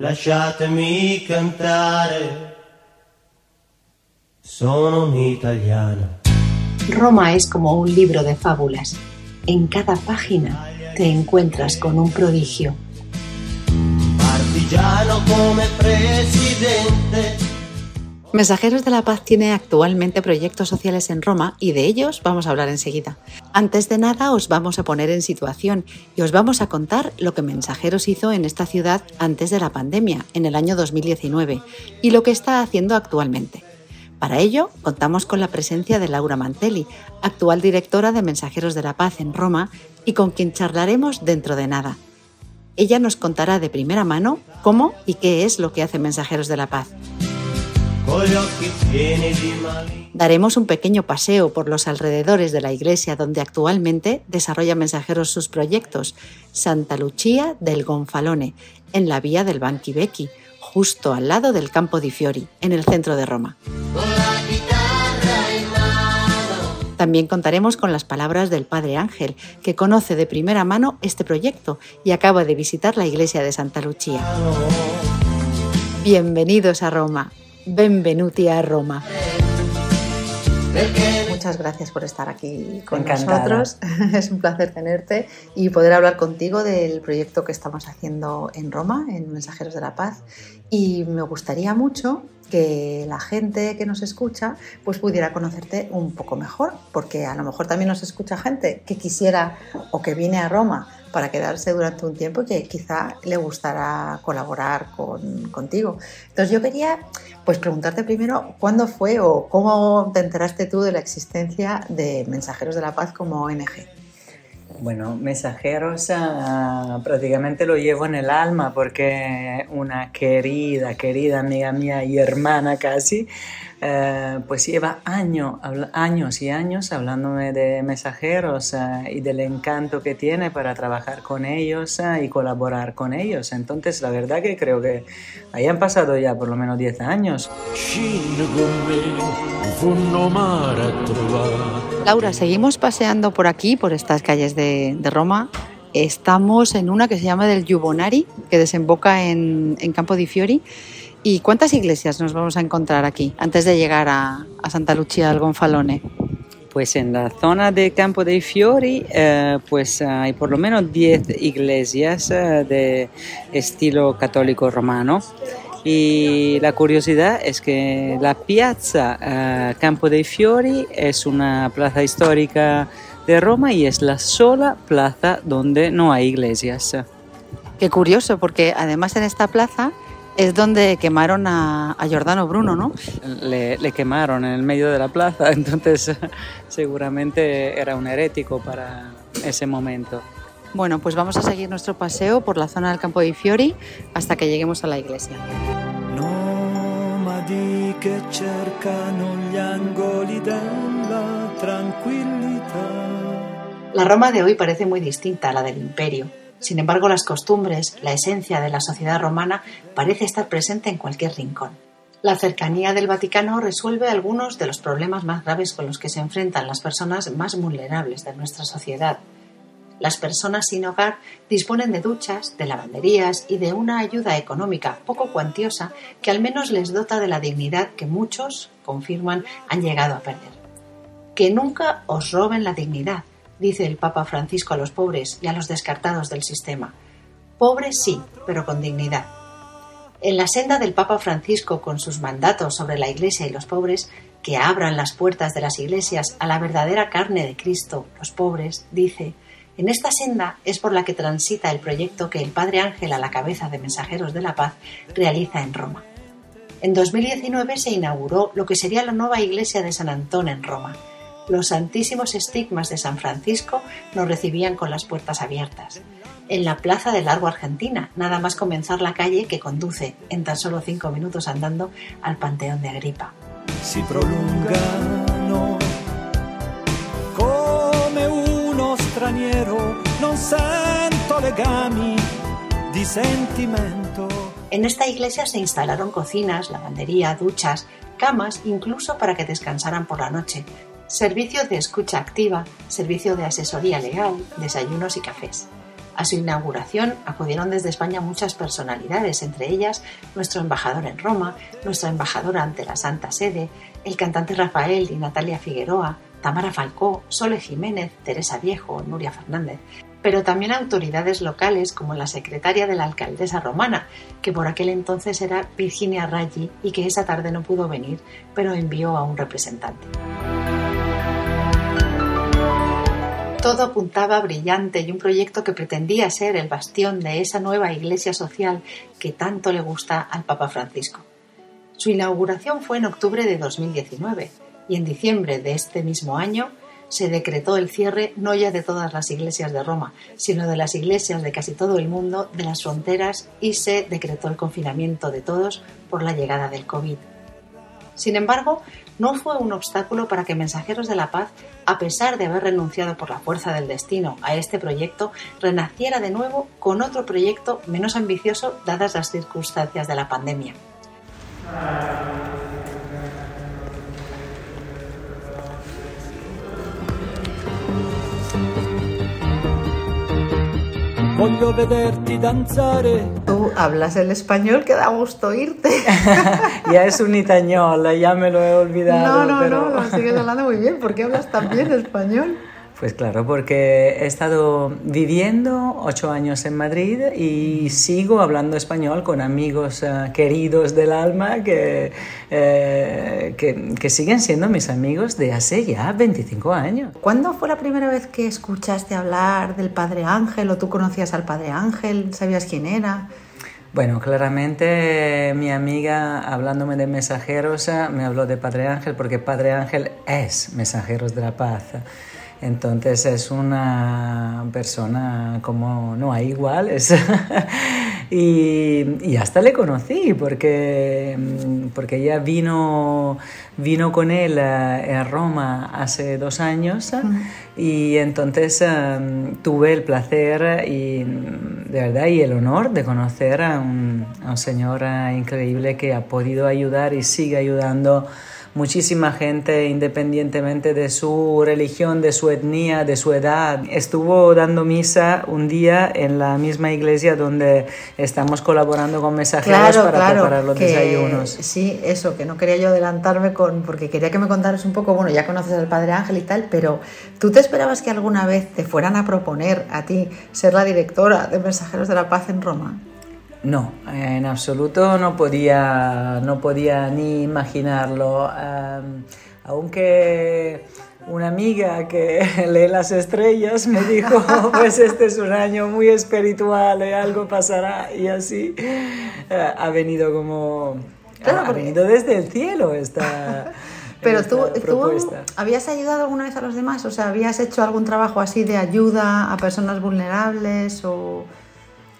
lasciatemi cantare. Sono un italiano. Roma es como un libro de fábulas. En cada página te encuentras con un prodigio. Partigiano come presidente. Mensajeros de la Paz tiene actualmente proyectos sociales en Roma y de ellos vamos a hablar enseguida. Antes de nada os vamos a poner en situación y os vamos a contar lo que Mensajeros hizo en esta ciudad antes de la pandemia, en el año 2019, y lo que está haciendo actualmente. Para ello, contamos con la presencia de Laura Mantelli, actual directora de Mensajeros de la Paz en Roma y con quien charlaremos dentro de nada. Ella nos contará de primera mano cómo y qué es lo que hace Mensajeros de la Paz. Daremos un pequeño paseo por los alrededores de la iglesia donde actualmente desarrolla Mensajeros sus proyectos, Santa Lucia del Gonfalone, en la vía del Banchi Vecchi, justo al lado del Campo di Fiori, en el centro de Roma. También contaremos con las palabras del Padre Ángel, que conoce de primera mano este proyecto y acaba de visitar la iglesia de Santa Lucia. Bienvenidos a Roma. Benvenuti a Roma. Muchas gracias por estar aquí con Encantada. nosotros. Es un placer tenerte y poder hablar contigo del proyecto que estamos haciendo en Roma, en Mensajeros de la Paz. Y me gustaría mucho que la gente que nos escucha pues pudiera conocerte un poco mejor, porque a lo mejor también nos escucha gente que quisiera o que viene a Roma para quedarse durante un tiempo que quizá le gustará colaborar con, contigo. Entonces yo quería pues preguntarte primero cuándo fue o cómo te enteraste tú de la existencia de Mensajeros de la Paz como ONG. Bueno, mensajeros ah, prácticamente lo llevo en el alma porque una querida, querida amiga mía y hermana casi, eh, pues lleva año- años y años hablándome de mensajeros ah, y del encanto que tiene para trabajar con ellos ah, y colaborar con ellos. Entonces, la verdad que creo que hayan pasado ya por lo menos 10 años. Laura, seguimos paseando por aquí, por estas calles de, de Roma. Estamos en una que se llama del Giubonari, que desemboca en, en Campo di Fiori. ¿Y cuántas iglesias nos vamos a encontrar aquí antes de llegar a, a Santa Lucia del Gonfalone? Pues en la zona de Campo dei Fiori, eh, pues hay por lo menos 10 iglesias eh, de estilo católico romano. Y la curiosidad es que la piazza eh, Campo dei Fiori es una plaza histórica de Roma y es la sola plaza donde no hay iglesias. Qué curioso, porque además en esta plaza es donde quemaron a, a Giordano Bruno, ¿no? Le, le quemaron en el medio de la plaza, entonces seguramente era un herético para ese momento. Bueno, pues vamos a seguir nuestro paseo por la zona del Campo di Fiori hasta que lleguemos a la iglesia. Nomadi che cercano gli angoli della tranquillità. La Roma de hoy parece muy distinta a la del imperio. Sin embargo, las costumbres, la esencia de la sociedad romana parece estar presente en cualquier rincón. La cercanía del Vaticano resuelve algunos de los problemas más graves con los que se enfrentan las personas más vulnerables de nuestra sociedad. Las personas sin hogar disponen de duchas, de lavanderías y de una ayuda económica poco cuantiosa que al menos les dota de la dignidad que muchos, confirman, han llegado a perder. Que nunca os roben la dignidad, dice el Papa Francisco a los pobres y a los descartados del sistema. Pobres sí, pero con dignidad. En la senda del Papa Francisco, con sus mandatos sobre la Iglesia y los pobres, que abran las puertas de las iglesias a la verdadera carne de Cristo, los pobres, dice, en esta senda es por la que transita el proyecto que el Padre Ángel a la cabeza de Mensajeros de la Paz realiza en Roma. En 2019 se inauguró lo que sería la nueva iglesia de San Antón en Roma. Los santísimos estigmas de San Francisco nos recibían con las puertas abiertas. En la plaza del Largo Argentina, nada más comenzar la calle que conduce, en tan solo cinco minutos andando, al Panteón de Agripa. Si prolungano come uno straniero, non sento legami di sentimento. En esta iglesia se instalaron cocinas, lavandería, duchas, camas, incluso para que descansaran por la noche, servicio de escucha activa, servicio de asesoría legal, desayunos y cafés. A su inauguración acudieron desde España muchas personalidades, entre ellas nuestro embajador en Roma, nuestra embajadora ante la Santa Sede, el cantante Rafael y Natalia Figueroa, Tamara Falcó, Sole Jiménez, Teresa Viejo, Nuria Fernández, pero también autoridades locales como la secretaria de la alcaldesa romana, que por aquel entonces era Virginia Raggi y que esa tarde no pudo venir, pero envió a un representante. Todo apuntaba brillante y un proyecto que pretendía ser el bastión de esa nueva iglesia social que tanto le gusta al Papa Francisco. Su inauguración fue en octubre de 2019 y en diciembre de este mismo año se decretó el cierre no ya de todas las iglesias de Roma, sino de las iglesias de casi todo el mundo, de las fronteras, y se decretó el confinamiento de todos por la llegada del COVID. Sin embargo, no fue un obstáculo para que Mensajeros de la Paz, a pesar de haber renunciado por la fuerza del destino a este proyecto, renaciera de nuevo con otro proyecto menos ambicioso dadas las circunstancias de la pandemia. Voglio vederti danzare. Tú hablas el español que da gusto oírte. ya es un itañol, ya me lo he olvidado. No, no, pero... no, lo sigues hablando muy bien. ¿Por qué hablas tan bien español? Pues claro, porque he estado viviendo ocho años en Madrid y sigo hablando español con amigos uh, queridos del alma que, eh, que, que, siguen siendo mis amigos de hace ya 25 años. ¿Cuándo fue la primera vez que escuchaste hablar del Padre Ángel o tú conocías al Padre Ángel? ¿Sabías quién era? Bueno, claramente mi amiga hablándome de mensajeros me habló de Padre Ángel porque Padre Ángel es Mensajeros de la Paz. Entonces es una persona como no hay iguales. y, y, hasta le conocí porque, porque ella vino, vino con él a, Roma hace dos años y entonces um, tuve el placer y de verdad y el honor de conocer a un, a un señor increíble que ha podido ayudar y sigue ayudando muchísima gente, independientemente de su religión, de su etnia, de su edad, estuvo dando misa un día en la misma iglesia donde estamos colaborando con mensajeros claro, para claro, preparar los que, desayunos. Sí, eso, que no quería yo adelantarme con, porque quería que me contaras un poco, bueno, ya conoces al Padre Ángel y tal, pero ¿tú te esperabas que alguna vez te fueran a proponer a ti ser la directora de Mensajeros de la Paz en Roma? No, en absoluto no podía, no podía ni imaginarlo. Um, aunque una amiga que lee las estrellas me dijo, pues este es un año muy espiritual y algo pasará. Y así uh, ha venido como... Claro, ha venido desde el cielo esta... Pero tú, tú, habías ayudado alguna vez a los demás, o sea, habías hecho algún trabajo así de ayuda a personas vulnerables o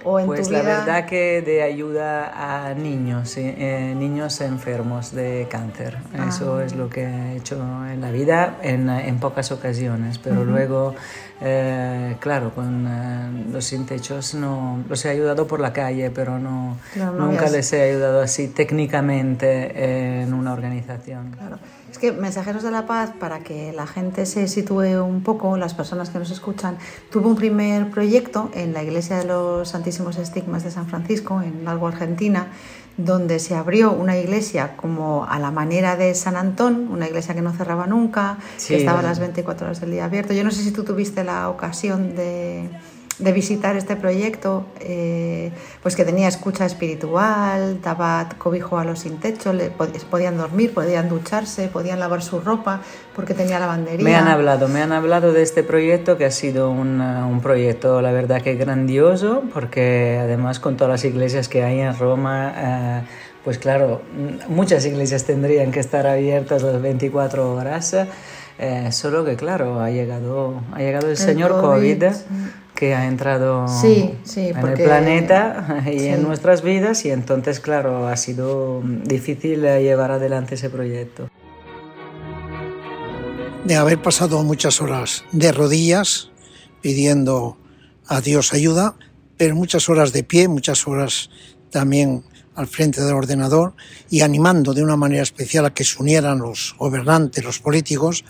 pues la verdad que de ayuda a niños, eh, niños enfermos de cáncer. Eso ah. es lo que he hecho en la vida en, en pocas ocasiones, pero luego, eh, claro, con eh, los sin techos no, los he ayudado por la calle, pero no, nunca les he ayudado así técnicamente en una organización. Claro. Es que Mensajeros de la Paz, para que la gente se sitúe un poco, las personas que nos escuchan, tuvo un primer proyecto en la Iglesia de los Santísimos Estigmas de San Francisco, en Algo, Argentina, donde se abrió una iglesia como a la manera de San Antón, una iglesia que no cerraba nunca, que estaba a las 24 horas del día abierto. Yo no sé si tú tuviste la ocasión de de visitar este proyecto, eh, pues que tenía escucha espiritual, daba cobijo a los sin techo, le, podían dormir, podían ducharse, podían lavar su ropa porque tenía lavandería. Me han hablado, me han hablado de este proyecto que ha sido un, un proyecto, la verdad que grandioso, porque además con todas las iglesias que hay en Roma, eh, pues claro, muchas iglesias tendrían que estar abiertas las 24 horas. Eh, solo que claro, ha llegado, ha llegado el, señor COVID, que ha entrado sí, sí, en el planeta y en nuestras vidas y entonces claro, ha sido difícil llevar adelante ese proyecto. De haber pasado muchas horas de rodillas pidiendo a Dios ayuda, pero muchas horas de pie, muchas horas también al frente del ordenador y animando de una manera especial a que se unieran los gobernantes, los políticos,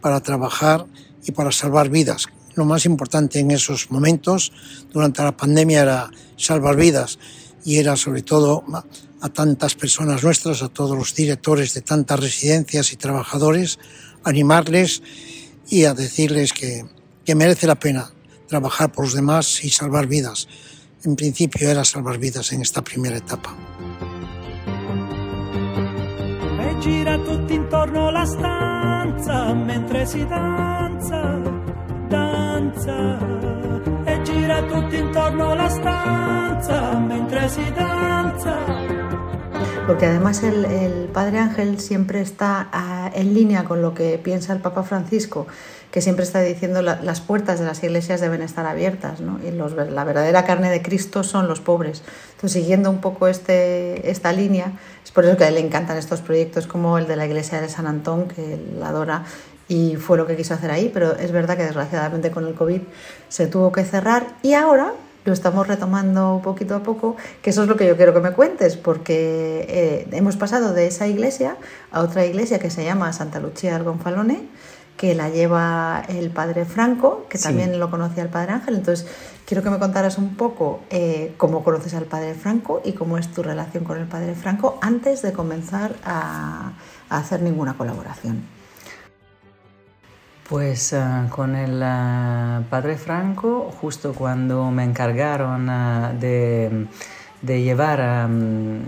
para trabajar y para salvar vidas. lo más importante en esos momentos durante la pandemia era salvar vidas y era sobre todo a tantas personas nuestras, a todos los directores de tantas residencias y trabajadores, animarles y a decirles que, que merece la pena trabajar por los demás y salvar vidas. En principio era salvar vidas en esta primera etapa. E gira tutto intorno la stanza mentre si danza, danza. E gira tutto intorno la stanza mentre si danza. Porque además el, el, Padre Ángel siempre está ah, en línea con lo que piensa el Papa Francisco, que siempre está diciendo la, las puertas de las iglesias deben estar abiertas, ¿no? y los, la verdadera carne de Cristo son los pobres. Entonces, siguiendo un poco este, esta línea, es por eso que a él le encantan estos proyectos como el de la iglesia de San Antón, que él adora y fue lo que quiso hacer ahí, pero es verdad que desgraciadamente con el COVID se tuvo que cerrar y ahora lo estamos retomando poquito a poco, que eso es lo que yo quiero que me cuentes, porque eh, hemos pasado de esa iglesia a otra iglesia que se llama Santa Lucía del Gonfalone, que la lleva el padre Franco, que también sí. lo conocía el padre Ángel. Entonces, quiero que me contaras un poco eh, cómo conoces al padre Franco y cómo es tu relación con el padre Franco antes de comenzar a, a hacer ninguna colaboración. Pues uh, con el uh, padre Franco, justo cuando me encargaron uh, de, llevar um,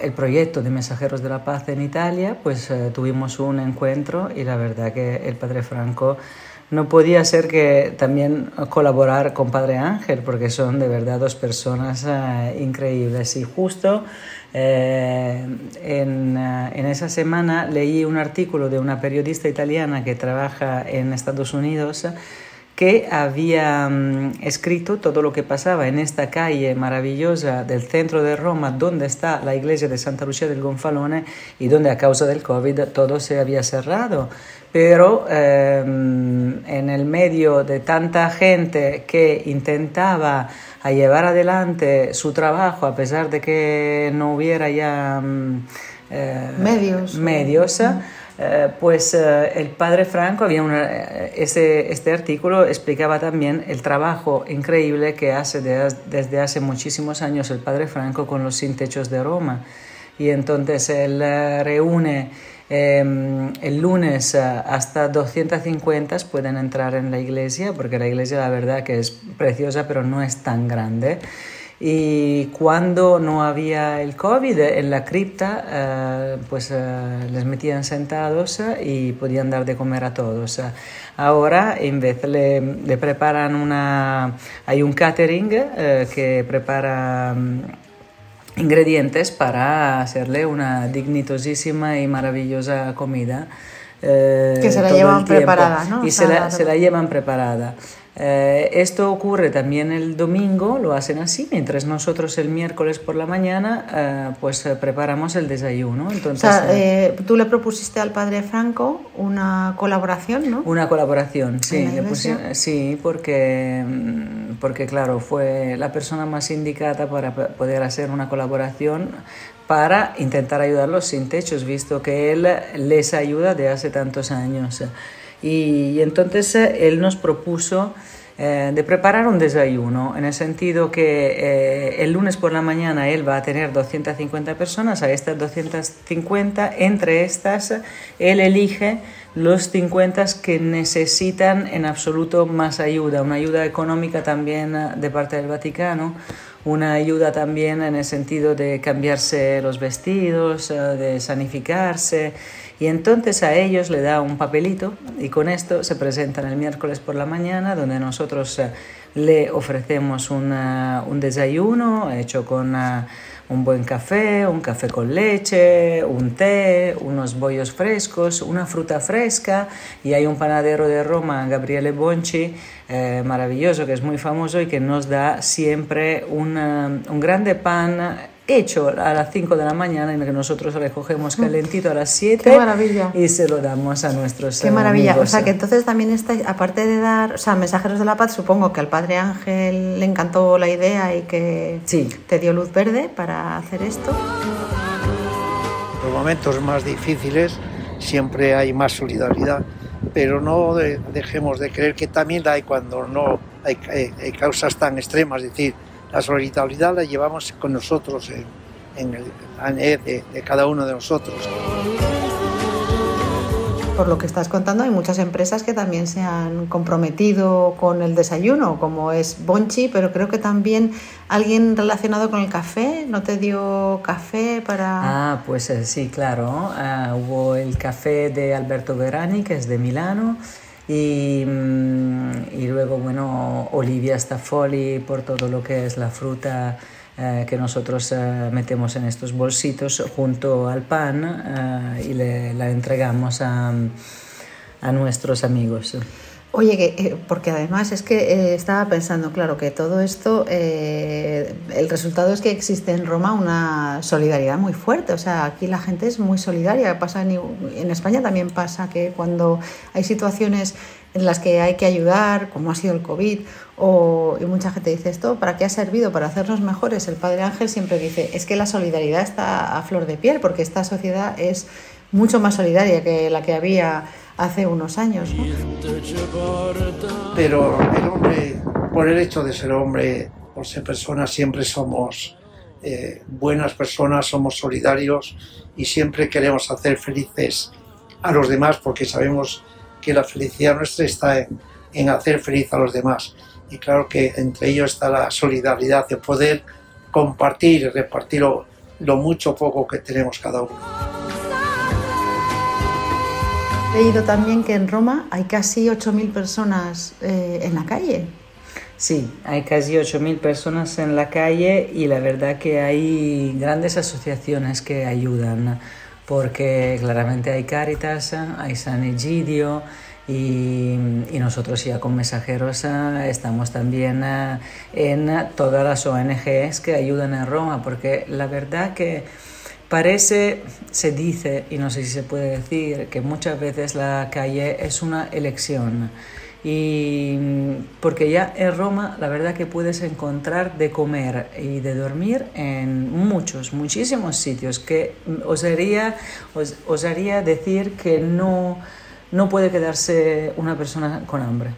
el proyecto de Mensajeros de la Paz en Italia, pues tuvimos un encuentro y la verdad que el padre Franco no podía ser que también colaborar con Padre Ángel, porque son de verdad dos personas increíbles. Y justo eh, en, en, esa semana leí un artículo de una periodista italiana que trabaja en Estados Unidos que había um, escrito todo lo que pasaba en esta calle maravillosa del centro de Roma, donde está la iglesia de Santa Lucia del Gonfalone y donde a causa del COVID todo se había cerrado. Pero eh, en el medio de tanta gente que intentaba a llevar adelante su trabajo a pesar de que no hubiera ya eh, medios. medios eh, pues eh, el padre Franco había una, ese, este artículo explicaba también el trabajo increíble que hace de, desde hace muchísimos años el padre Franco con los sin techos de Roma. Y entonces él reúne eh, el lunes hasta 250 pueden entrar en la iglesia, porque la iglesia la verdad que es preciosa, pero no es tan grande. Y cuando no había el COVID en la cripta, eh, pues eh, les metían sentados y podían dar de comer a todos. Ahora, en vez le, le preparan una... Hay un catering eh, que prepara ingredientes para hacerle una dignitosísima y maravillosa comida. Eh, que se la llevan preparada, ¿no? Y se la, se la, llevan preparada. Eh, esto ocurre también el domingo, lo hacen así, mientras nosotros el miércoles por la mañana eh, pues eh, preparamos el desayuno. Entonces, o sea, eh, tú le propusiste al padre Franco una colaboración, ¿no? Una colaboración, sí, le sí, porque, porque claro, fue la persona más indicada para poder hacer una colaboración para intentar ayudarlos sin techos, visto que él les ayuda de hace tantos años. Y, entonces él nos propuso eh, de preparar un desayuno, en el sentido que eh, el lunes por la mañana él va a tener 250 personas, a estas 250, entre estas él elige los 50 que necesitan en absoluto más ayuda, una ayuda económica también de parte del Vaticano, una ayuda también en el sentido de cambiarse los vestidos, de sanificarse y entonces a ellos le da un papelito y con esto se presentan el miércoles por la mañana donde nosotros uh, le ofrecemos un desayuno hecho con uh, un buen café, un café con leche, un té, unos bollos frescos, una fruta fresca. Y hay un panadero de Roma, Gabriele Bonci, eh, maravilloso, que es muy famoso y que nos da siempre una, un grande pan hecho a las 5 de la mañana en que nosotros recogemos calentito a las 7 y se lo damos a nuestros Qué maravilla. Amigos. O sea, que entonces también está, aparte de dar, o sea, mensajeros de la paz, supongo que al Padre Ángel le encantó la idea y que sí. te dio luz verde para hacer esto. En los momentos más difíciles siempre hay más solidaridad pero no de- dejemos de creer que también la hay cuando no hay, hay- hay causas tan extremas, es decir, la solidaridad la llevamos con nosotros en, en el ANE de, de cada uno de nosotros. Por lo que estás contando, hay muchas empresas que también se han comprometido con el desayuno, como es Bonchi, pero creo que también alguien relacionado con el café, ¿no te dio café para...? Ah, pues eh, sí, claro. Ah, hubo el café de Alberto Verani, que es de Milano, y, mm, y luego, bueno, Olivia Staffoli por todo lo que es la fruta eh, que nosotros eh, metemos en estos bolsitos junto al pan eh, y le, la entregamos a, a nuestros amigos. Oye, eh, porque además es que eh, estaba pensando, claro, que todo esto, eh, el resultado es que existe en Roma una solidaridad muy fuerte. O sea, aquí la gente es muy solidaria. Pasa en, en España también pasa que cuando hay situaciones en las que hay que ayudar, como ha sido el COVID, o, y mucha gente dice esto, ¿para qué ha servido? Para hacernos mejores. El Padre Ángel siempre dice, es que la solidaridad está a flor de piel, porque esta sociedad es mucho más solidaria que la que había hace unos años. ¿no? Pero el hombre, por el hecho de ser hombre, por ser persona, siempre somos eh, buenas personas, somos solidarios y siempre queremos hacer felices a los demás porque sabemos que la felicidad nuestra está en, en hacer feliz a los demás. Y claro que entre ellos está la solidaridad de poder compartir y repartir lo, lo mucho o poco que tenemos cada uno. He leído también que en Roma hay casi 8.000 personas eh, en la calle. Sí, hay casi 8.000 personas en la calle y la verdad que hay grandes asociaciones que ayudan, porque claramente hay Caritas, hay San Egidio y, y nosotros ya con mensajeros eh, estamos también eh, en todas las ONGs que ayudan en Roma, porque la verdad que parece, se dice, y no sé si se puede decir, que muchas veces la calle es una elección. Y porque ya en Roma la verdad que puedes encontrar de comer y de dormir en muchos, muchísimos sitios que osaría, os, osaría decir que no, no puede quedarse una persona con hambre.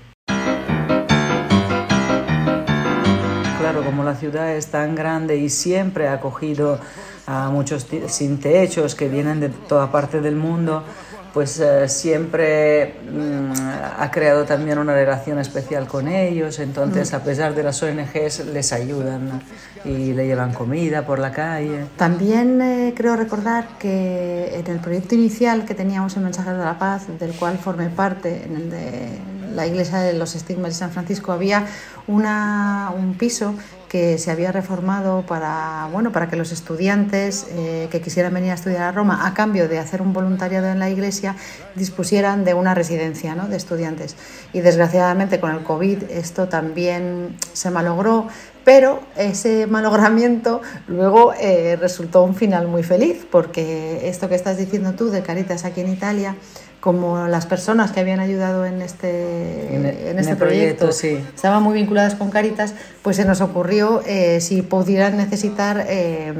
Claro, como la ciudad es tan grande y siempre ha acogido a muchos sin techos que vienen de toda parte del mundo, pues eh, siempre mm, ha creado también una relación especial con ellos. Entonces, a pesar de las ONGs, les ayudan y le llevan comida por la calle. También eh, creo recordar que en el proyecto inicial que teníamos en Mensajeros de la Paz, del cual formé parte, en el de la iglesia de los estigmas de San Francisco, había una, un piso que se había reformado para, bueno, para que los estudiantes eh, que quisieran venir a estudiar a Roma, a cambio de hacer un voluntariado en la iglesia, dispusieran de una residencia ¿no? de estudiantes. Y desgraciadamente con el COVID esto también se malogró, pero ese malogramiento luego eh, resultó un final muy feliz, porque esto que estás diciendo tú de Caritas aquí en Italia, como las personas que habían ayudado en este, En en el- en este proyecto, proyecto, sí. estaban muy vinculadas con Caritas, pues se nos ocurrió eh, si pudieran necesitar eh,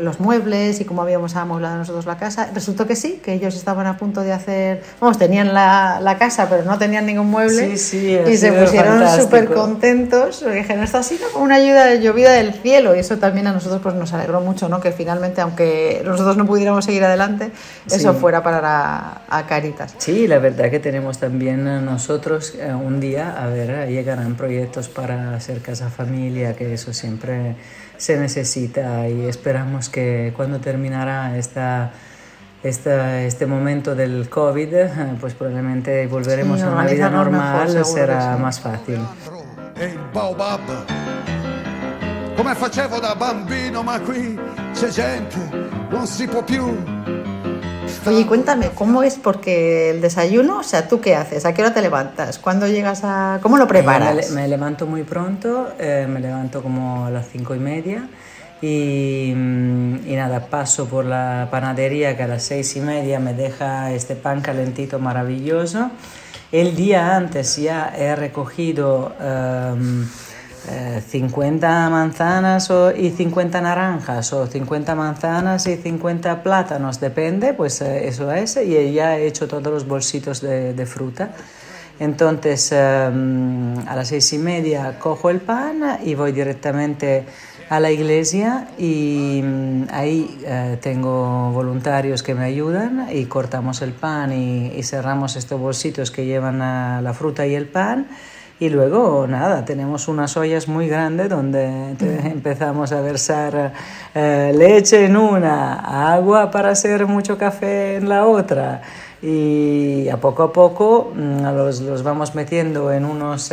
los muebles y cómo habíamos amueblado nosotros la casa. Resultó que sí, que ellos estaban a punto de hacer, vamos, tenían la, la casa, pero no tenían ningún mueble. Sí, sí, y se pusieron súper contentos. porque Dijeron, esto ha sido como una ayuda llovida del cielo. Y eso también a nosotros pues, nos alegró mucho, ¿no? Que finalmente, aunque nosotros no pudiéramos seguir adelante, eso fuera para a, a Caritas. Sí, la verdad que tenemos también nosotros eh, un día, a ver, llegarán proyectos para hacer casa familia, que eso siempre se necesita y esperamos que cuando terminará esta, esta, este momento del COVID, eh, pues probablemente volveremos Sí, a una vida mejor, normal, será sí. más fácil. Come facevo da bambino, ma qui c'è gente, non si può più. Oye, cuéntame, ¿cómo es? Porque el desayuno, o sea, ¿tú qué haces? ¿A qué hora te levantas? ¿Cuándo llegas a...? ¿Cómo lo Me, preparas? me levanto muy pronto, eh, me levanto como a las cinco y media y, mm, y nada, paso por la panadería que a las seis y media me deja este pan calentito maravilloso. El día antes ya he recogido em, 50 manzanas o, y 50 naranjas o 50 manzanas y 50 plátanos, depende, pues eso es, y ella ha hecho todos los bolsitos de, fruta. Entonces a las seis y media cojo el pan y voy directamente a la iglesia y mm, ahí eh, tengo voluntarios que me ayudan y cortamos el pan y, cerramos estos bolsitos que llevan la fruta y el pan. Y luego, nada, tenemos unas ollas muy grandes donde empezamos a versar eh, leche en una, agua para hacer mucho café en la otra y a poco a poco mm, los, los vamos metiendo en unos...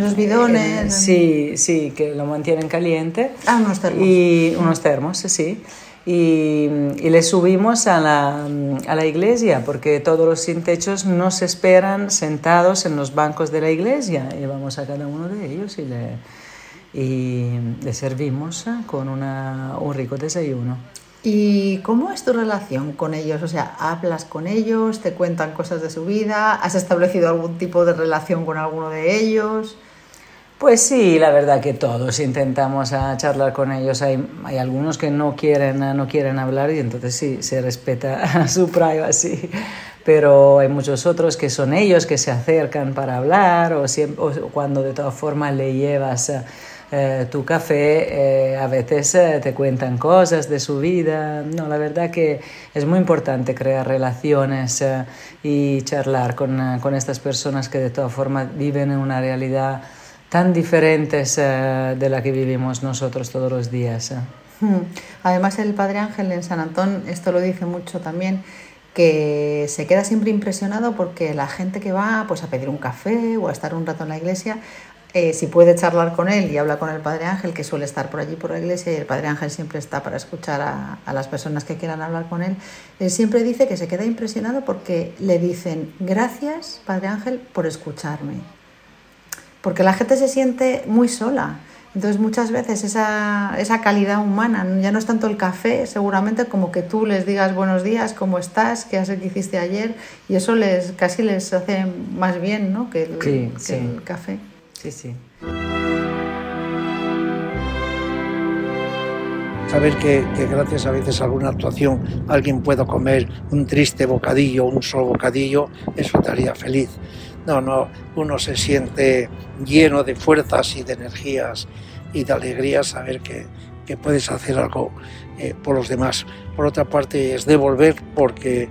los bidones. sí, sí, que lo mantienen caliente. Ah, unos termos. Y unos termos, sí. Y, y les subimos a la, a la, iglesia porque todos los sin techos nos esperan sentados en los bancos de la iglesia. Y vamos a cada uno de ellos y le, y le servimos con una, un rico desayuno. ¿Y cómo es tu relación con ellos? O sea, ¿hablas con ellos? ¿Te cuentan cosas de su vida? ¿Has establecido algún tipo de relación con alguno de ellos? Pues sí, la verdad que todos intentamos a charlar con ellos. Hay, algunos que no quieren, no quieren hablar y entonces sí, se respeta su privacy. Pero hay muchos otros que son ellos que se acercan para hablar o, siempre, cuando de todas formas le llevas eh, tu café, eh, a veces eh, te cuentan cosas de su vida. No, la verdad que es muy importante crear relaciones y charlar con, con, estas personas que de todas formas viven en una realidad tan diferente de la que vivimos nosotros todos los días. Hmm. Además, el Padre Ángel en San Antón, esto lo dice mucho también, que se queda siempre impresionado porque la gente que va pues, a pedir un café o a estar un rato en la iglesia eh, si puede charlar con él y habla con el Padre Ángel, que suele estar por allí por la iglesia, y el Padre Ángel siempre está para escuchar a, a, las personas que quieran hablar con él, él siempre dice que se queda impresionado porque le dicen, gracias, Padre Ángel, por escucharme. Porque la gente se siente muy sola. Entonces muchas veces esa, esa calidad humana, ya no es tanto el café, seguramente como que tú les digas buenos días, cómo estás, qué has que hiciste ayer, y eso les casi les hace más bien ¿no? que el, sí, que sí. el café. Sí, sí. Saber que, que, gracias a veces a alguna actuación alguien pueda comer un triste bocadillo, un solo bocadillo, eso te haría feliz. No, no, uno se siente lleno de fuerzas y de energías y de alegría saber que, que puedes hacer algo eh, por los demás. Por otra parte, es devolver porque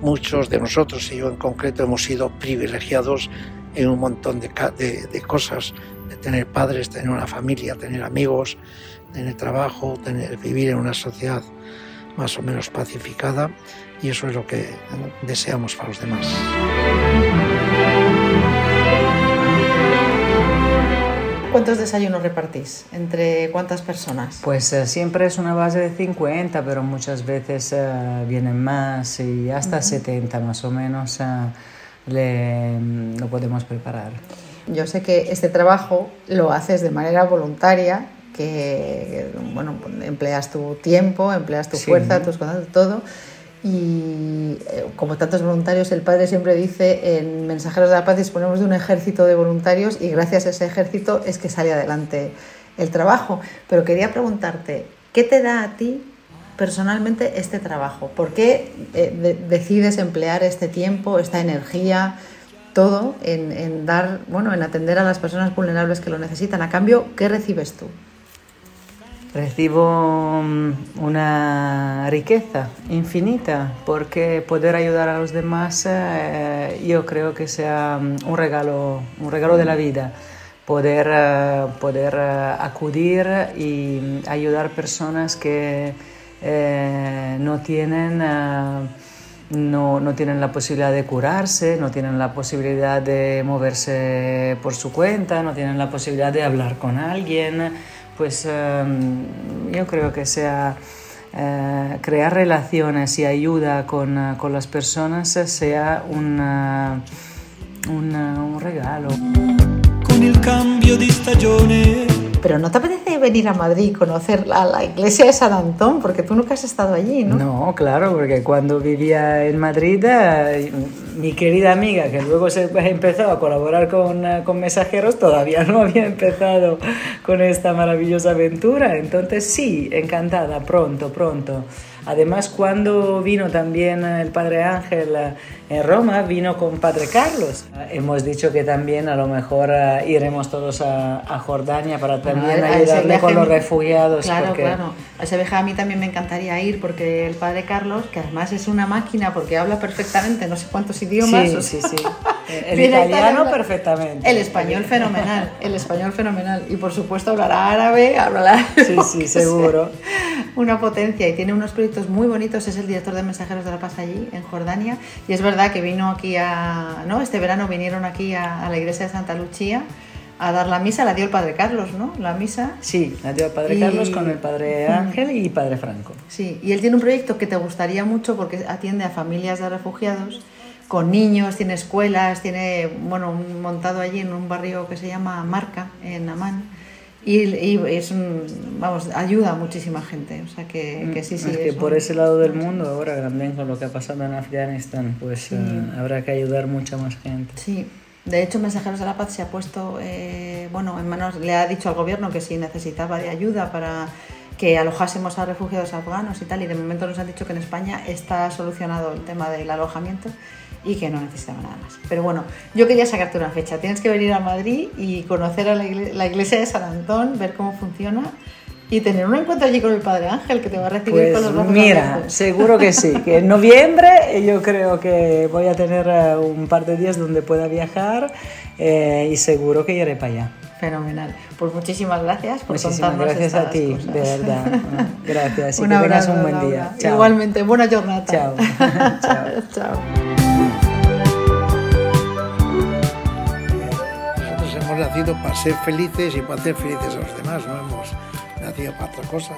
muchos de nosotros, y yo en concreto, hemos sido privilegiados en un montón de, de, cosas, de tener padres, tener una familia, tener amigos, tener trabajo, tener, vivir en una sociedad más o menos pacificada y eso es lo que deseamos para los demás. ¿Cuántos desayunos repartís? ¿Entre cuántas personas? Pues eh, siempre es una base de 50, pero muchas veces eh, vienen más y hasta uh -huh. 70 más o menos. Eh, le, lo podemos preparar. Yo sé que este trabajo lo haces de manera voluntaria, que bueno, empleas tu tiempo, empleas tu Sí. fuerza, tus contactos, todo. Y eh, como tantos voluntarios, el padre siempre dice en Mensajeros de la Paz disponemos de un ejército de voluntarios y gracias a ese ejército es que sale adelante el trabajo. Pero quería preguntarte, ¿qué te da a ti personalmente este trabajo? ¿Por qué eh, de- decides emplear este tiempo, esta energía, todo en, en dar, bueno, en atender a las personas vulnerables que lo necesitan? A cambio, ¿qué recibes tú? Recibo mm, una riqueza infinita porque poder ayudar a los demás eh, yo creo que sea mm, un regalo, un regalo de la vida. Poder, eh, poder eh, acudir y mm, ayudar personas que no tienen... no, no tienen la posibilidad de curarse, no tienen la posibilidad de moverse por su cuenta, no tienen la posibilidad de hablar con alguien, pues eh, yo creo que sea eh, crear relaciones y ayuda con, eh, con las personas sea una- una- un regalo. Con il cambio di stagione pero ¿no te apetece venir a Madrid y conocer la, la iglesia de San Antón? Porque tú nunca has estado allí, ¿no? No, claro, porque cuando vivía en Madrid, eh, mi querida amiga, que luego se empezó a colaborar con, eh, con mensajeros, todavía no había empezado con esta maravillosa aventura. Entonces sí, encantada, pronto, pronto. Además, cuando vino también el Padre Ángel eh, en Roma, vino con Padre Carlos. Hemos dicho que también a lo mejor eh, iremos todos a, a Jordania para también ayudarle con los refugiados. Claro, porque- claro. A ese viaje a mí también me encantaría ir porque el padre Carlos, que además es una máquina porque habla perfectamente no sé cuántos idiomas. Sí, o sí, sea, sí. El viene a italiano perfectamente. El español fenomenal, el español fenomenal. Y por supuesto hablará árabe, hablará... Sí, sí, seguro. Una potencia y tiene unos proyectos muy bonitos. Es el director de Mensajeros de la Paz allí, en Jordania. Y es verdad que vino aquí a... ¿no? Este verano vinieron aquí a, a la iglesia de Santa Lucía a dar la misa. La dio el padre Carlos, ¿no? La misa. Sí, la dio el Padre Y- Carlos con el Padre Ángel y Padre Franco. Sí, y él tiene un proyecto que te gustaría mucho porque atiende a familias de refugiados con niños, tiene escuelas, tiene, bueno, montado allí en un barrio que se llama Marca, en Amán, y, y es vamos, ayuda a muchísima gente, o sea que, que sí, sí. es que es por ese lado del mundo, ahora también con lo que ha pasado en Afganistán, pues eh, habrá que ayudar mucha más gente. Sí, de hecho Mensajeros de la Paz se ha puesto, eh, bueno, en manos, le ha dicho al gobierno que si necesitaba de ayuda para que alojásemos a refugiados afganos y tal, y de momento nos han dicho que en España está solucionado el tema del alojamiento y que no necesitaba nada más. Pero bueno, yo quería sacarte una fecha. Tienes que venir a Madrid y conocer a la, igle- la iglesia de San Antón, ver cómo funciona y tener un encuentro allí con el Padre Ángel que te va a recibir Pues con los brazos mira, abiertos. seguro que sí, que en noviembre yo creo que voy a tener eh, un par de días donde pueda viajar eh, y seguro que iré para allá. Fenomenal. Pues muchísimas gracias por Muchísimas contarnos gracias a estas ti, cosas. de verdad. Gracias y Un que tengas abrazo, un buen día. Chao. Igualmente, buena jornada. Chao. Chao. Chao. Hemos nacido para ser felices y para hacer felices a los demás, no hemos nacido para otra cosa.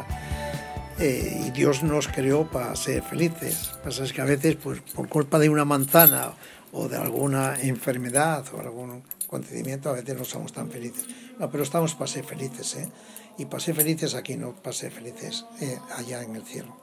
Eh, y Dios nos creó para ser felices. Lo que pasa es que a veces, pues, por culpa de una manzana o de alguna enfermedad o algún acontecimiento, a veces no somos tan felices. No, pero estamos para ser felices, ¿eh? Y para ser felices aquí, no para ser felices eh, allá en el cielo.